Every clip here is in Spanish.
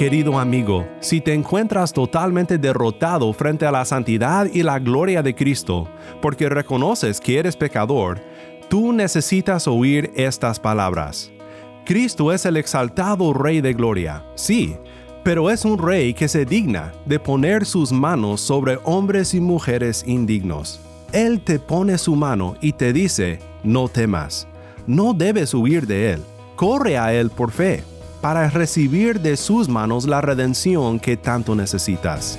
Querido amigo, si te encuentras totalmente derrotado frente a la santidad y la gloria de Cristo, porque reconoces que eres pecador, tú necesitas oír estas palabras. Cristo es el exaltado Rey de Gloria, sí, pero es un rey que se digna de poner sus manos sobre hombres y mujeres indignos. Él te pone su mano y te dice, no temas, no debes huir de Él, corre a Él por fe para recibir de sus manos la redención que tanto necesitas.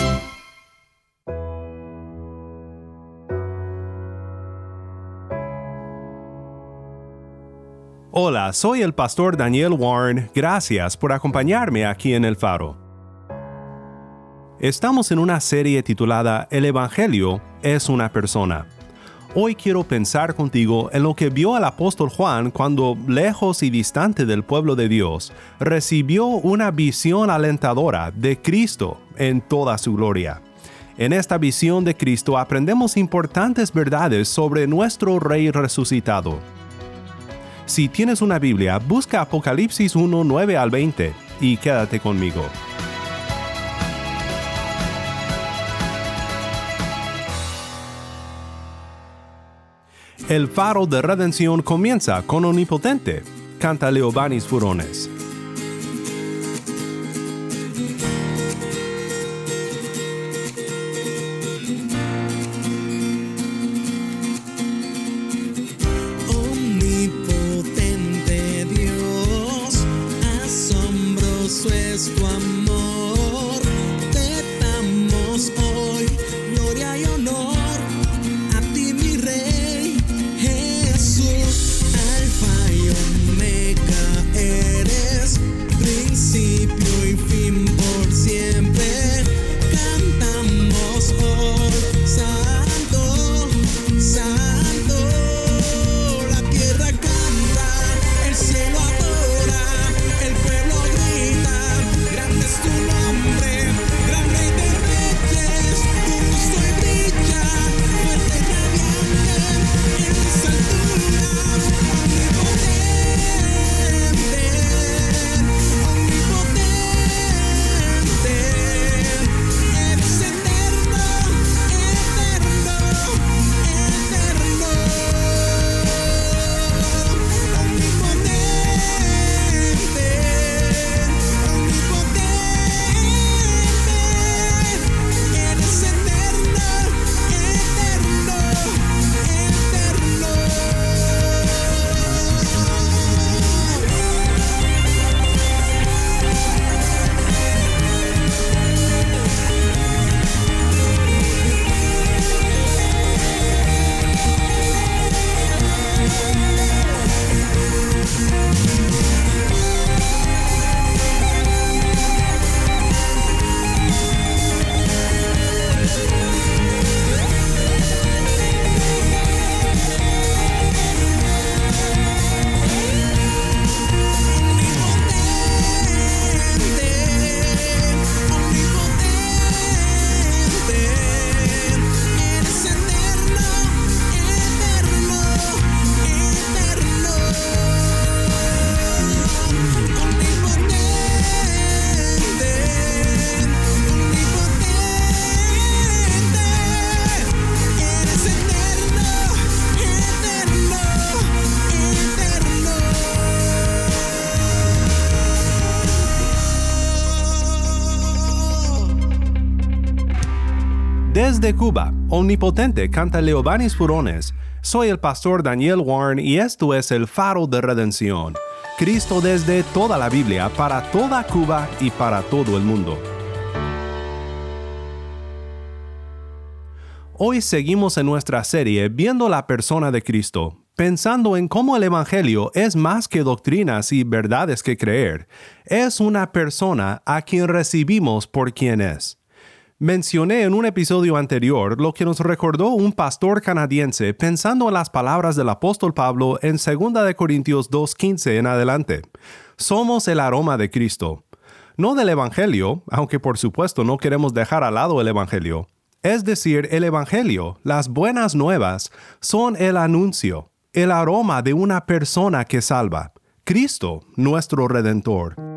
Hola, soy el pastor Daniel Warren. Gracias por acompañarme aquí en El Faro. Estamos en una serie titulada El Evangelio es una persona. Hoy quiero pensar contigo en lo que vio el apóstol Juan cuando, lejos y distante del pueblo de Dios, recibió una visión alentadora de Cristo en toda su gloria. En esta visión de Cristo aprendemos importantes verdades sobre nuestro Rey resucitado. Si tienes una Biblia, busca Apocalipsis 1, 9 al 20 y quédate conmigo. El faro de redención comienza con Omnipotente, canta Leobanis Furones. Desde Cuba, Omnipotente canta Leobanis Furones, Soy el pastor Daniel Warren y esto es el faro de redención. Cristo desde toda la Biblia, para toda Cuba y para todo el mundo. Hoy seguimos en nuestra serie viendo la persona de Cristo, pensando en cómo el Evangelio es más que doctrinas y verdades que creer, es una persona a quien recibimos por quien es. Mencioné en un episodio anterior lo que nos recordó un pastor canadiense pensando en las palabras del apóstol Pablo en 2 de Corintios 2.15 en adelante. Somos el aroma de Cristo. No del Evangelio, aunque por supuesto no queremos dejar al lado el Evangelio. Es decir, el Evangelio, las buenas nuevas, son el anuncio, el aroma de una persona que salva, Cristo, nuestro Redentor.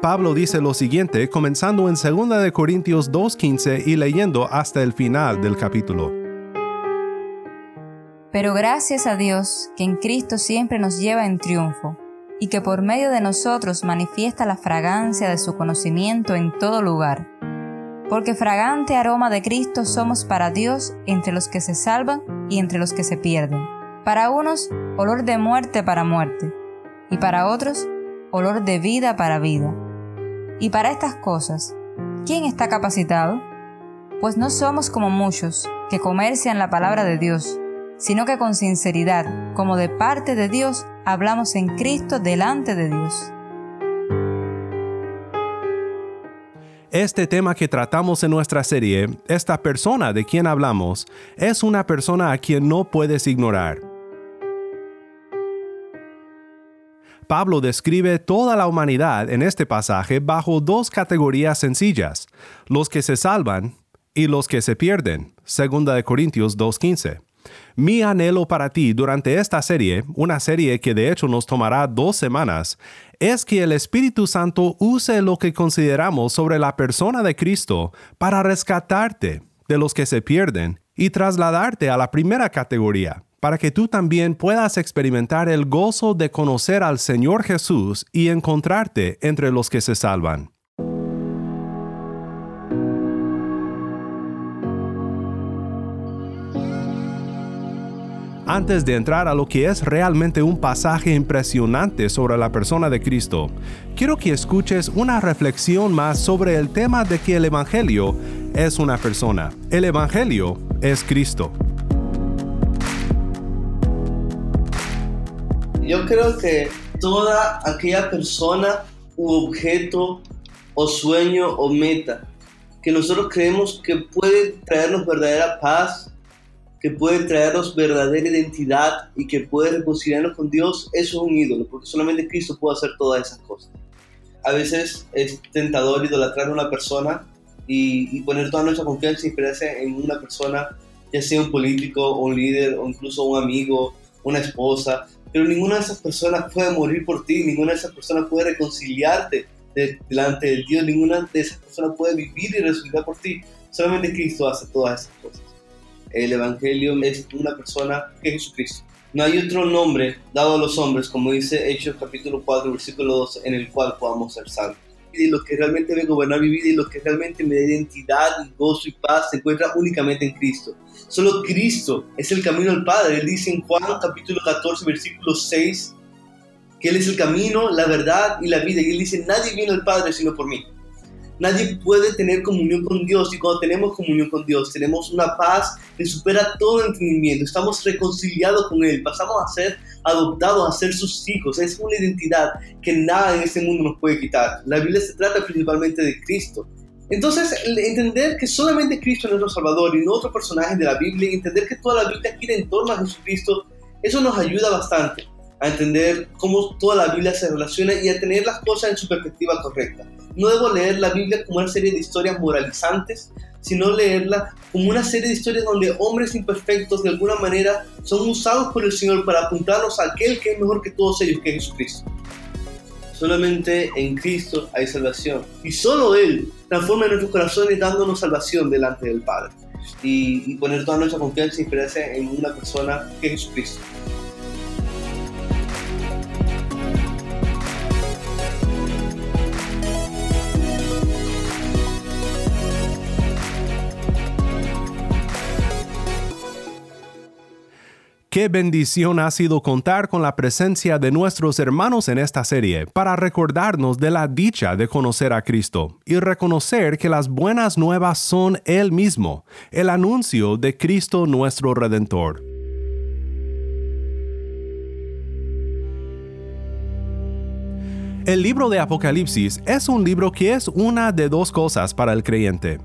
Pablo dice lo siguiente comenzando en 2 de Corintios 2.15 y leyendo hasta el final del capítulo. Pero gracias a Dios que en Cristo siempre nos lleva en triunfo y que por medio de nosotros manifiesta la fragancia de su conocimiento en todo lugar. Porque fragante aroma de Cristo somos para Dios entre los que se salvan y entre los que se pierden. Para unos, olor de muerte para muerte, y para otros, olor de vida para vida. Y para estas cosas, ¿quién está capacitado? Pues no somos como muchos que comercian la palabra de Dios, sino que con sinceridad, como de parte de Dios, hablamos en Cristo delante de Dios. Este tema que tratamos en nuestra serie, esta persona de quien hablamos, es una persona a quien no puedes ignorar. Pablo describe toda la humanidad en este pasaje bajo dos categorías sencillas, los que se salvan y los que se pierden, 2 de Corintios 2.15. Mi anhelo para ti durante esta serie, una serie que de hecho nos tomará dos semanas, es que el Espíritu Santo use lo que consideramos sobre la persona de Cristo para rescatarte de los que se pierden y trasladarte a la primera categoría, para que tú también puedas experimentar el gozo de conocer al Señor Jesús y encontrarte entre los que se salvan. Antes de entrar a lo que es realmente un pasaje impresionante sobre la persona de Cristo, quiero que escuches una reflexión más sobre el tema de que el Evangelio es una persona. El Evangelio es Cristo. Yo creo que toda aquella persona u objeto o sueño o meta que nosotros creemos que puede traernos verdadera paz, que puede traernos verdadera identidad y que puede reconciliarnos con Dios, eso es un ídolo, porque solamente Cristo puede hacer todas esas cosas. A veces es tentador idolatrar a una persona y, y poner toda nuestra confianza y esperanza en una persona, ya sea un político, un líder o incluso un amigo, una esposa, pero ninguna de esas personas puede morir por ti, ninguna de esas personas puede reconciliarte delante de Dios, ninguna de esas personas puede vivir y resucitar por ti. Solamente Cristo hace todas esas cosas. El Evangelio es una persona que es Jesucristo. No hay otro nombre dado a los hombres, como dice Hechos capítulo 4, versículo 12, en el cual podamos ser salvos. Y lo que realmente me gobernar mi vida y lo que realmente me da identidad, gozo y paz se encuentra únicamente en Cristo. Solo Cristo es el camino al Padre. Él dice en Juan capítulo 14, versículo 6, que Él es el camino, la verdad y la vida. Y Él dice, nadie viene al Padre sino por mí. Nadie puede tener comunión con Dios y cuando tenemos comunión con Dios tenemos una paz que supera todo entendimiento. Estamos reconciliados con Él, pasamos a ser adoptados, a ser sus hijos. Es una identidad que nada en este mundo nos puede quitar. La Biblia se trata principalmente de Cristo. Entonces, entender que solamente Cristo es nuestro Salvador y no otro personaje de la Biblia, entender que toda la Biblia gira en torno a Jesucristo, eso nos ayuda bastante a entender cómo toda la Biblia se relaciona y a tener las cosas en su perspectiva correcta. No debo leer la Biblia como una serie de historias moralizantes, sino leerla como una serie de historias donde hombres imperfectos de alguna manera son usados por el Señor para apuntarnos a aquel que es mejor que todos ellos, que es Jesucristo. Solamente en Cristo hay salvación. Y solo Él transforma nuestros corazones dándonos salvación delante del Padre. Y, poner toda nuestra confianza y esperanza en una persona que es Jesucristo. Qué bendición ha sido contar con la presencia de nuestros hermanos en esta serie para recordarnos de la dicha de conocer a Cristo y reconocer que las buenas nuevas son Él mismo, el anuncio de Cristo nuestro Redentor. El libro de Apocalipsis es un libro que es una de dos cosas para el creyente.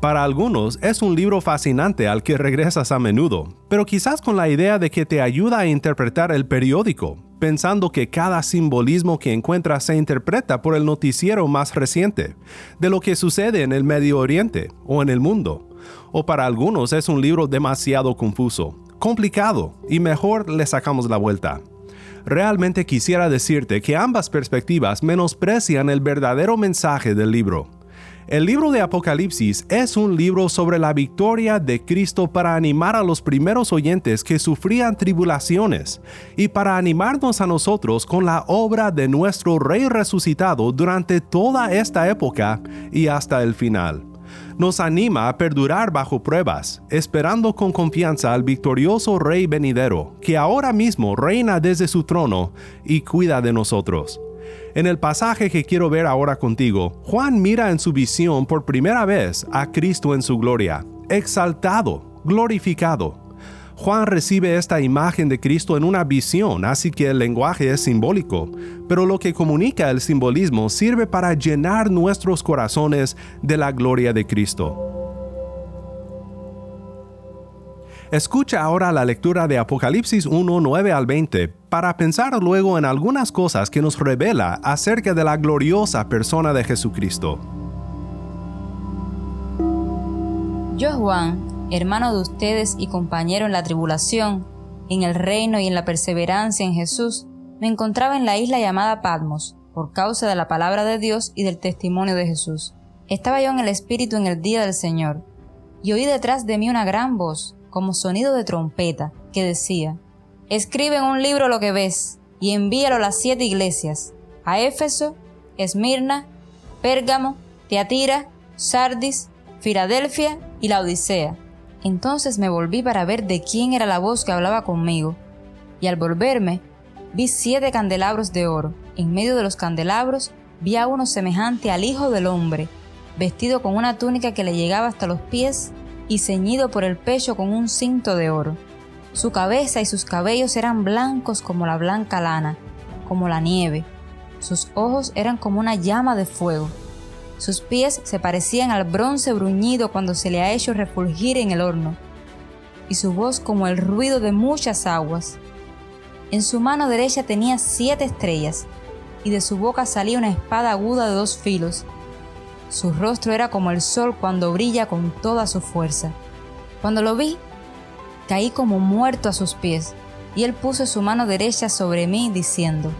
Para algunos es un libro fascinante al que regresas a menudo, pero quizás con la idea de que te ayuda a interpretar el periódico, pensando que cada simbolismo que encuentras se interpreta por el noticiero más reciente, de lo que sucede en el Medio Oriente o en el mundo. O para algunos es un libro demasiado confuso, complicado, y mejor le sacamos la vuelta. Realmente quisiera decirte que ambas perspectivas menosprecian el verdadero mensaje del libro el libro de Apocalipsis es un libro sobre la victoria de Cristo para animar a los primeros oyentes que sufrían tribulaciones y para animarnos a nosotros con la obra de nuestro Rey resucitado durante toda esta época y hasta el final. Nos anima a perdurar bajo pruebas, esperando con confianza al victorioso Rey venidero, que ahora mismo reina desde su trono y cuida de nosotros. En el pasaje que quiero ver ahora contigo, Juan mira en su visión por primera vez a Cristo en su gloria, exaltado, glorificado. Juan recibe esta imagen de Cristo en una visión, así que el lenguaje es simbólico, pero lo que comunica el simbolismo sirve para llenar nuestros corazones de la gloria de Cristo. Escucha ahora la lectura de Apocalipsis 1, 9 al 20 para pensar luego en algunas cosas que nos revela acerca de la gloriosa persona de Jesucristo. Yo, Juan, hermano de ustedes y compañero en la tribulación, en el reino y en la perseverancia en Jesús, me encontraba en la isla llamada Patmos, por causa de la palabra de Dios y del testimonio de Jesús. Estaba yo en el Espíritu en el día del Señor, y oí detrás de mí una gran voz, como sonido de trompeta, que decía, Escribe en un libro lo que ves y envíalo a las siete iglesias, a Éfeso, Esmirna, Pérgamo, Teatira, Sardis, Filadelfia y la Odisea. Entonces me volví para ver de quién era la voz que hablaba conmigo, y al volverme vi siete candelabros de oro. En medio de los candelabros vi a uno semejante al Hijo del Hombre, vestido con una túnica que le llegaba hasta los pies y ceñido por el pecho con un cinto de oro. Su cabeza y sus cabellos eran blancos como la blanca lana, como la nieve. Sus ojos eran como una llama de fuego. Sus pies se parecían al bronce bruñido cuando se le ha hecho refulgir en el horno, y su voz como el ruido de muchas aguas. En su mano derecha tenía siete estrellas, y de su boca salía una espada aguda de dos filos, su rostro era como el sol cuando brilla con toda su fuerza. Cuando lo vi, caí como muerto a sus pies, y él puso su mano derecha sobre mí, diciendo,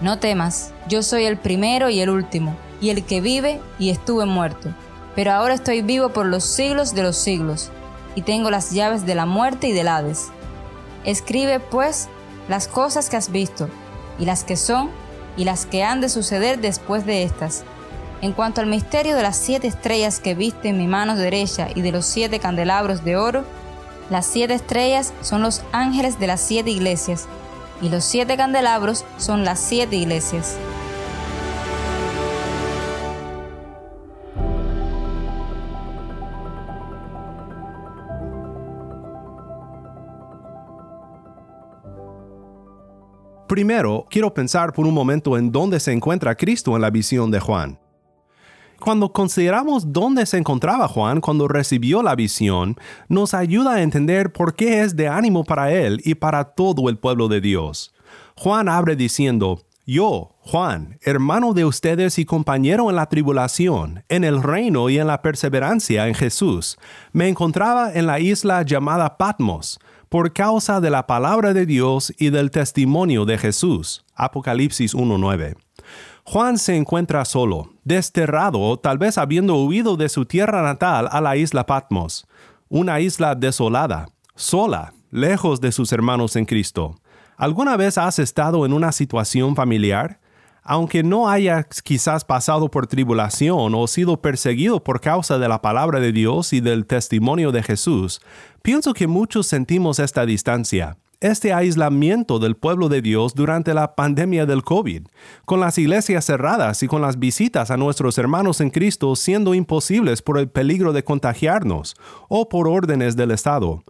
No temas, yo soy el primero y el último, y el que vive y estuve muerto, pero ahora estoy vivo por los siglos de los siglos, y tengo las llaves de la muerte y del Hades. Escribe, pues, las cosas que has visto, y las que son, y las que han de suceder después de estas en cuanto al misterio de las siete estrellas que viste en mi mano derecha y de los siete candelabros de oro, las siete estrellas son los ángeles de las siete iglesias, y los siete candelabros son las siete iglesias. Primero, quiero pensar por un momento en dónde se encuentra Cristo en la visión de Juan. Cuando consideramos dónde se encontraba Juan cuando recibió la visión, nos ayuda a entender por qué es de ánimo para él y para todo el pueblo de Dios. Juan abre diciendo, yo, Juan, hermano de ustedes y compañero en la tribulación, en el reino y en la perseverancia en Jesús, me encontraba en la isla llamada Patmos, por causa de la palabra de Dios y del testimonio de Jesús. Apocalipsis 1.9. Juan se encuentra solo, desterrado, tal vez habiendo huido de su tierra natal a la isla Patmos, una isla desolada, sola, lejos de sus hermanos en Cristo. ¿Alguna vez has estado en una situación familiar? Aunque no hayas quizás pasado por tribulación o sido perseguido por causa de la palabra de Dios y del testimonio de Jesús, pienso que muchos sentimos esta distancia este aislamiento del pueblo de Dios durante la pandemia del COVID, con las iglesias cerradas y con las visitas a nuestros hermanos en Cristo siendo imposibles por el peligro de contagiarnos o por órdenes del Estado.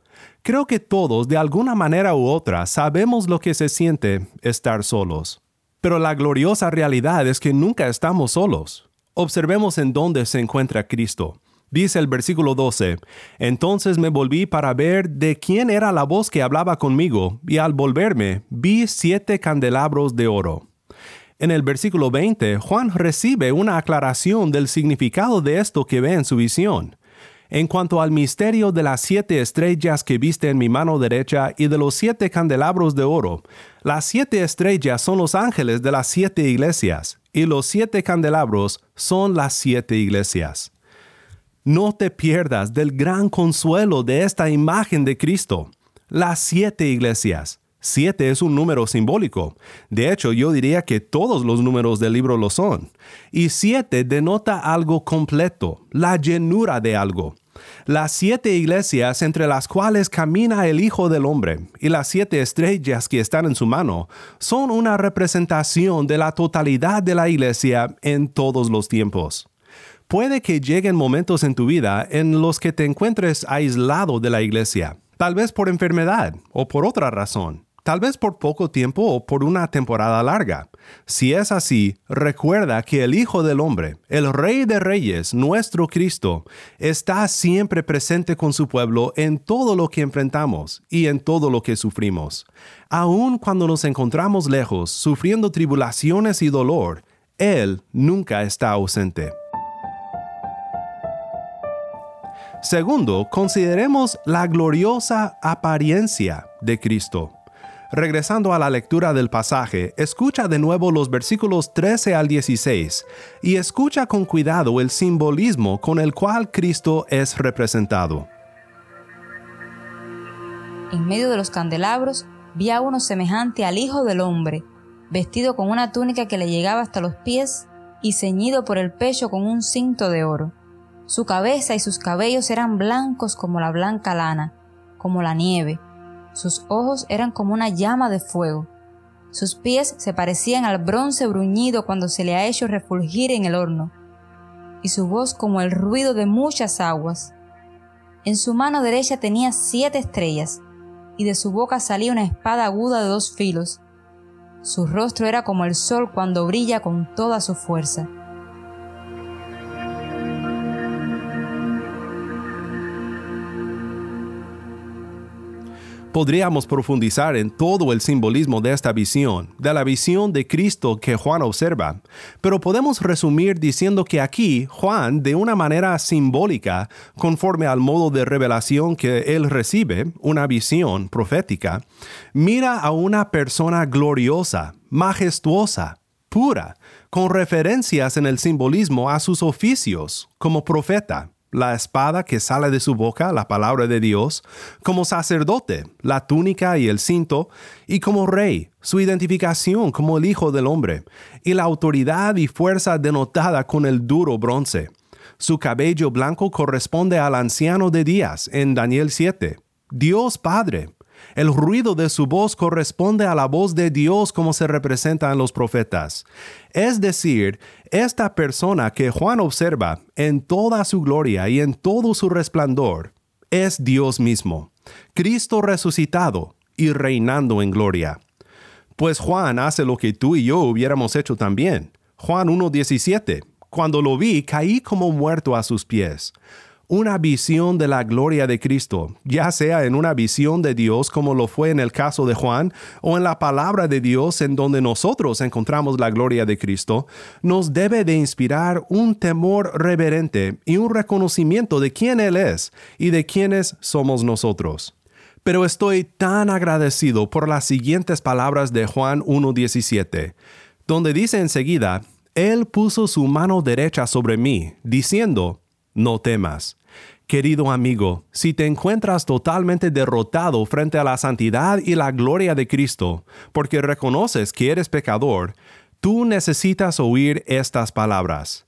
Creo que todos, de alguna manera u otra, sabemos lo que se siente estar solos. Pero la gloriosa realidad es que nunca estamos solos. Observemos en dónde se encuentra Cristo. Dice el versículo 12, Entonces me volví para ver de quién era la voz que hablaba conmigo, y al volverme vi siete candelabros de oro. En el versículo 20, Juan recibe una aclaración del significado de esto que ve en su visión. En cuanto al misterio de las siete estrellas que viste en mi mano derecha y de los siete candelabros de oro, las siete estrellas son los ángeles de las siete iglesias, y los siete candelabros son las siete iglesias. No te pierdas del gran consuelo de esta imagen de Cristo. Las siete iglesias. Siete es un número simbólico. De hecho, yo diría que todos los números del libro lo son. Y siete denota algo completo, la llenura de algo. Las siete iglesias entre las cuales camina el Hijo del Hombre y las siete estrellas que están en su mano son una representación de la totalidad de la iglesia en todos los tiempos. Puede que lleguen momentos en tu vida en los que te encuentres aislado de la iglesia, tal vez por enfermedad o por otra razón, tal vez por poco tiempo o por una temporada larga. Si es así, recuerda que el Hijo del Hombre, el Rey de Reyes, nuestro Cristo, está siempre presente con su pueblo en todo lo que enfrentamos y en todo lo que sufrimos. Aun cuando nos encontramos lejos, sufriendo tribulaciones y dolor, Él nunca está ausente. Segundo, consideremos la gloriosa apariencia de Cristo. Regresando a la lectura del pasaje, escucha de nuevo los versículos 13 al 16 y escucha con cuidado el simbolismo con el cual Cristo es representado. En medio de los candelabros vi a uno semejante al Hijo del Hombre, vestido con una túnica que le llegaba hasta los pies y ceñido por el pecho con un cinto de oro su cabeza y sus cabellos eran blancos como la blanca lana, como la nieve. Sus ojos eran como una llama de fuego. Sus pies se parecían al bronce bruñido cuando se le ha hecho refulgir en el horno, y su voz como el ruido de muchas aguas. En su mano derecha tenía siete estrellas, y de su boca salía una espada aguda de dos filos. Su rostro era como el sol cuando brilla con toda su fuerza. Podríamos profundizar en todo el simbolismo de esta visión, de la visión de Cristo que Juan observa, pero podemos resumir diciendo que aquí Juan, de una manera simbólica, conforme al modo de revelación que él recibe, una visión profética, mira a una persona gloriosa, majestuosa, pura, con referencias en el simbolismo a sus oficios como profeta, la espada que sale de su boca, la palabra de Dios, como sacerdote, la túnica y el cinto, y como rey, su identificación como el Hijo del Hombre, y la autoridad y fuerza denotada con el duro bronce. Su cabello blanco corresponde al anciano de días en Daniel 7. Dios Padre, el ruido de su voz corresponde a la voz de Dios como se representa en los profetas. Es decir, esta persona que Juan observa en toda su gloria y en todo su resplandor es Dios mismo, Cristo resucitado y reinando en gloria. Pues Juan hace lo que tú y yo hubiéramos hecho también. Juan 1.17. Cuando lo vi, caí como muerto a sus pies una visión de la gloria de Cristo, ya sea en una visión de Dios como lo fue en el caso de Juan, o en la palabra de Dios en donde nosotros encontramos la gloria de Cristo, nos debe de inspirar un temor reverente y un reconocimiento de quién Él es y de quiénes somos nosotros. Pero estoy tan agradecido por las siguientes palabras de Juan 1.17, donde dice enseguida, Él puso su mano derecha sobre mí, diciendo, no temas. Querido amigo, si te encuentras totalmente derrotado frente a la santidad y la gloria de Cristo, porque reconoces que eres pecador, tú necesitas oír estas palabras.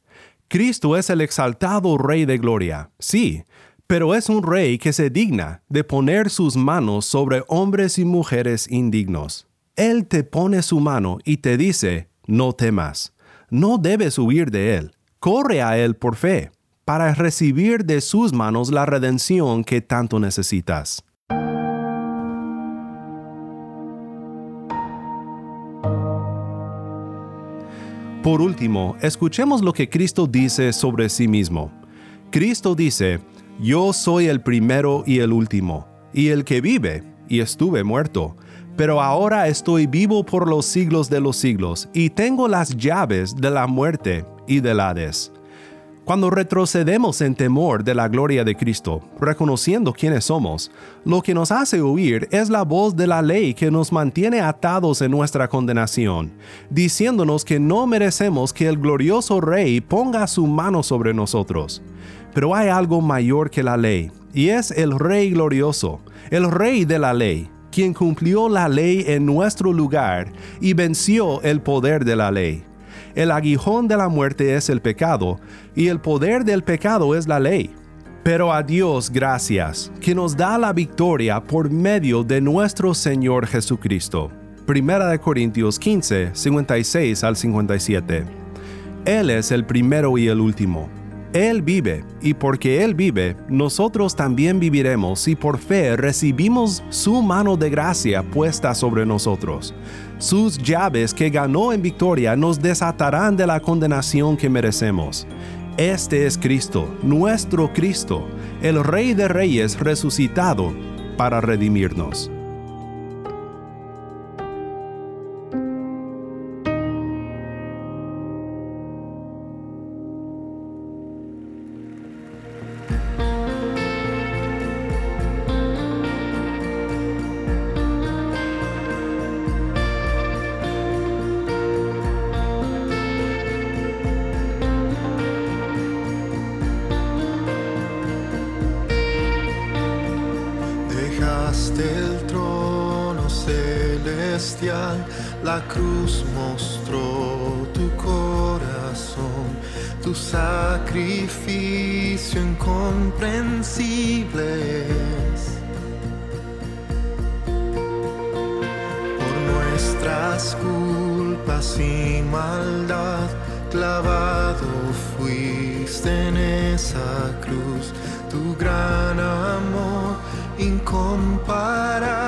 Cristo es el exaltado Rey de Gloria, sí, pero es un rey que se digna de poner sus manos sobre hombres y mujeres indignos. Él te pone su mano y te dice, no temas, no debes huir de él, corre a él por fe, para recibir de sus manos la redención que tanto necesitas. Por último, escuchemos lo que Cristo dice sobre sí mismo. Cristo dice, Yo soy el primero y el último, y el que vive, y estuve muerto, pero ahora estoy vivo por los siglos de los siglos, y tengo las llaves de la muerte y del Hades. Cuando retrocedemos en temor de la gloria de Cristo, reconociendo quiénes somos, lo que nos hace huir es la voz de la ley que nos mantiene atados en nuestra condenación, diciéndonos que no merecemos que el glorioso Rey ponga su mano sobre nosotros. Pero hay algo mayor que la ley, y es el Rey glorioso, el Rey de la ley, quien cumplió la ley en nuestro lugar y venció el poder de la ley el aguijón de la muerte es el pecado, y el poder del pecado es la ley. Pero a Dios gracias, que nos da la victoria por medio de nuestro Señor Jesucristo. Primera de Corintios 15, 56 al 57. Él es el primero y el último. Él vive, y porque Él vive, nosotros también viviremos si por fe recibimos su mano de gracia puesta sobre nosotros. Sus llaves que ganó en victoria nos desatarán de la condenación que merecemos. Este es Cristo, nuestro Cristo, el Rey de Reyes resucitado para redimirnos. La cruz mostró tu corazón, tu sacrificio incomprensible. Por nuestras culpas y maldad, clavado fuiste en esa cruz, tu gran amor incomparables.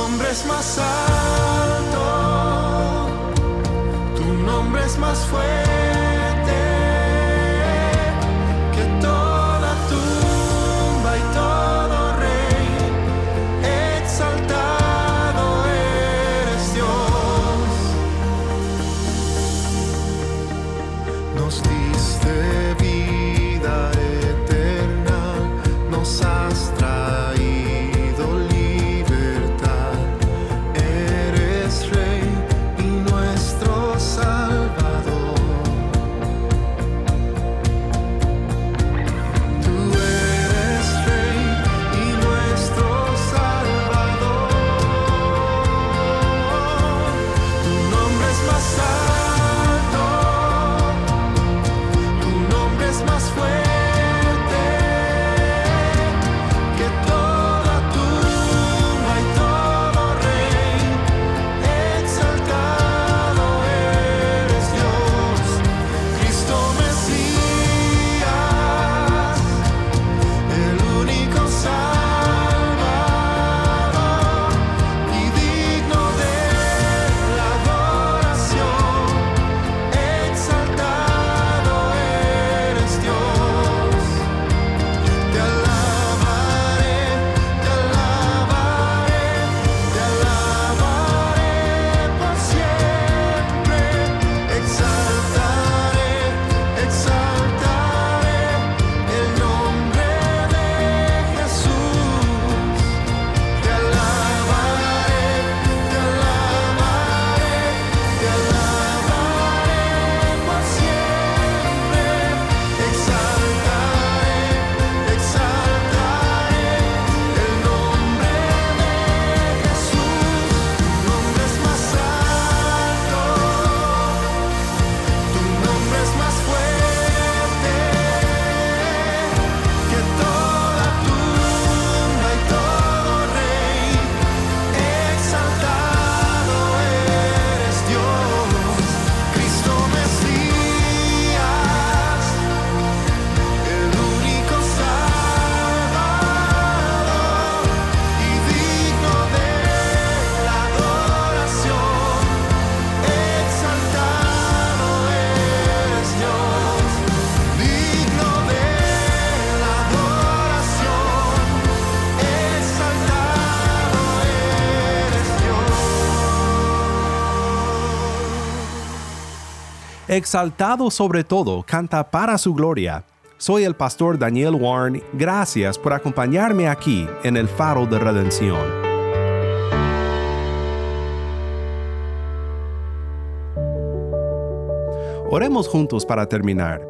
Nombre es más alto, tu nombre es más fuerte. Exaltado sobre todo, canta para su gloria. Soy el pastor Daniel Warren. Gracias por acompañarme aquí en el faro de redención. Oremos juntos para terminar.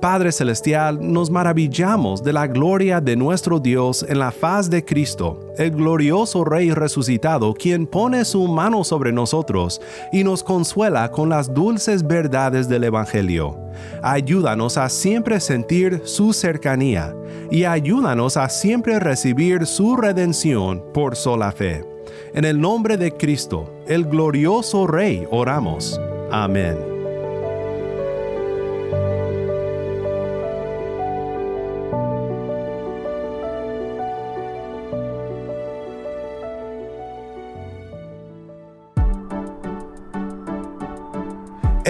Padre Celestial, nos maravillamos de la gloria de nuestro Dios en la faz de Cristo, el glorioso Rey resucitado, quien pone su mano sobre nosotros y nos consuela con las dulces verdades del Evangelio. Ayúdanos a siempre sentir su cercanía y ayúdanos a siempre recibir su redención por sola fe. En el nombre de Cristo, el glorioso Rey, oramos. Amén.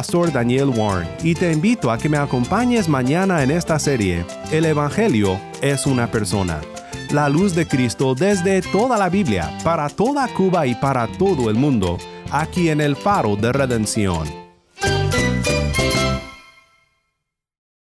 Pastor Daniel Warren y te invito a que me acompañes mañana en esta serie, El Evangelio es una persona. La luz de Cristo desde toda la Biblia, para toda Cuba y para todo el mundo, aquí en el faro de redención.